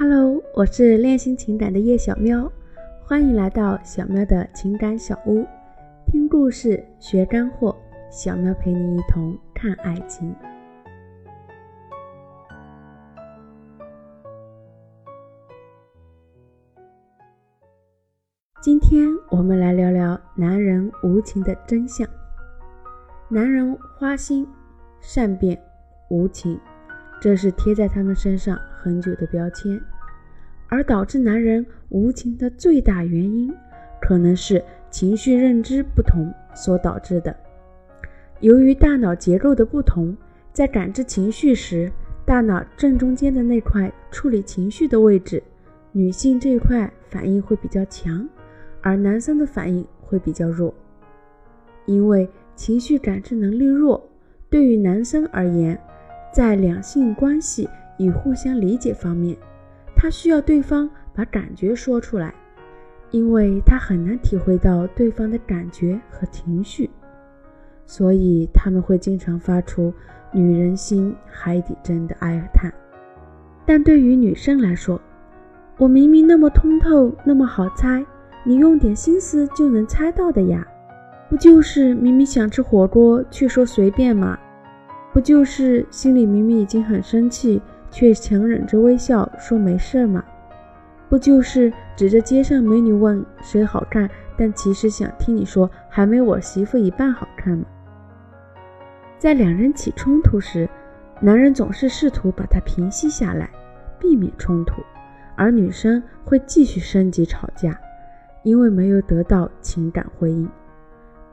Hello，我是练心情感的叶小喵，欢迎来到小喵的情感小屋，听故事学干货，小喵陪你一同看爱情。今天我们来聊聊男人无情的真相。男人花心、善变、无情。这是贴在他们身上很久的标签，而导致男人无情的最大原因，可能是情绪认知不同所导致的。由于大脑结构的不同，在感知情绪时，大脑正中间的那块处理情绪的位置，女性这一块反应会比较强，而男生的反应会比较弱。因为情绪感知能力弱，对于男生而言。在两性关系与互相理解方面，他需要对方把感觉说出来，因为他很难体会到对方的感觉和情绪，所以他们会经常发出“女人心海底针”的哀叹。但对于女生来说，我明明那么通透，那么好猜，你用点心思就能猜到的呀，不就是明明想吃火锅，却说随便吗？不就是心里明明已经很生气，却强忍着微笑说没事儿嘛？不就是指着街上美女问谁好看，但其实想听你说还没我媳妇一半好看吗？在两人起冲突时，男人总是试图把它平息下来，避免冲突，而女生会继续升级吵架，因为没有得到情感回应。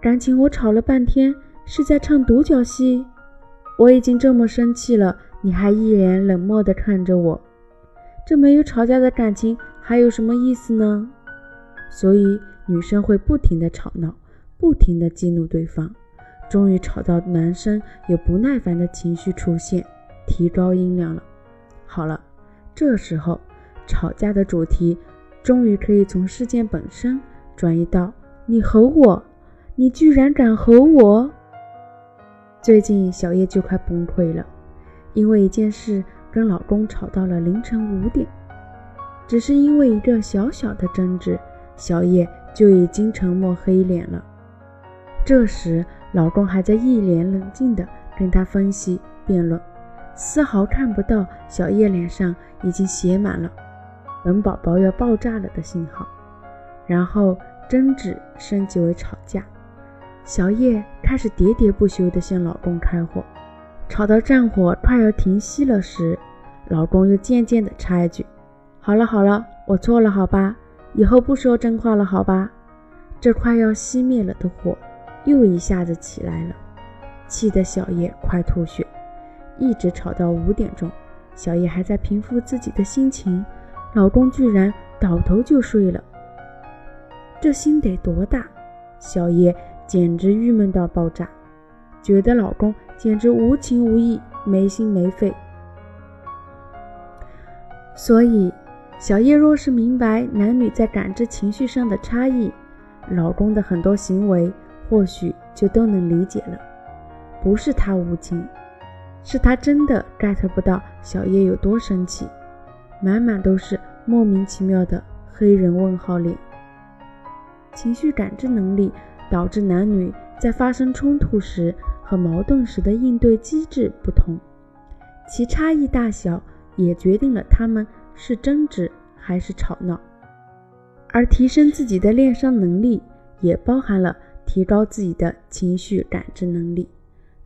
感情我吵了半天，是在唱独角戏。我已经这么生气了，你还一脸冷漠地看着我，这没有吵架的感情还有什么意思呢？所以女生会不停地吵闹，不停地激怒对方，终于吵到男生有不耐烦的情绪出现，提高音量了。好了，这时候吵架的主题终于可以从事件本身转移到你吼我，你居然敢吼我！最近小叶就快崩溃了，因为一件事跟老公吵到了凌晨五点，只是因为一个小小的争执，小叶就已经沉默黑脸了。这时老公还在一脸冷静地跟她分析辩论，丝毫看不到小叶脸上已经写满了“本宝宝要爆炸了”的信号。然后争执升级为吵架。小叶开始喋喋不休地向老公开火，吵到战火快要停息了时，老公又渐渐地插一句：“好了好了，我错了，好吧，以后不说真话了，好吧。”这快要熄灭了的火又一下子起来了，气得小叶快吐血。一直吵到五点钟，小叶还在平复自己的心情，老公居然倒头就睡了。这心得多大？小叶。简直郁闷到爆炸，觉得老公简直无情无义、没心没肺。所以，小叶若是明白男女在感知情绪上的差异，老公的很多行为或许就都能理解了。不是他无情，是他真的 get 不到小叶有多生气，满满都是莫名其妙的黑人问号脸。情绪感知能力。导致男女在发生冲突时和矛盾时的应对机制不同，其差异大小也决定了他们是争执还是吵闹。而提升自己的恋商能力，也包含了提高自己的情绪感知能力，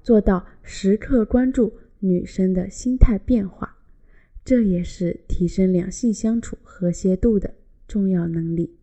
做到时刻关注女生的心态变化，这也是提升两性相处和谐度的重要能力。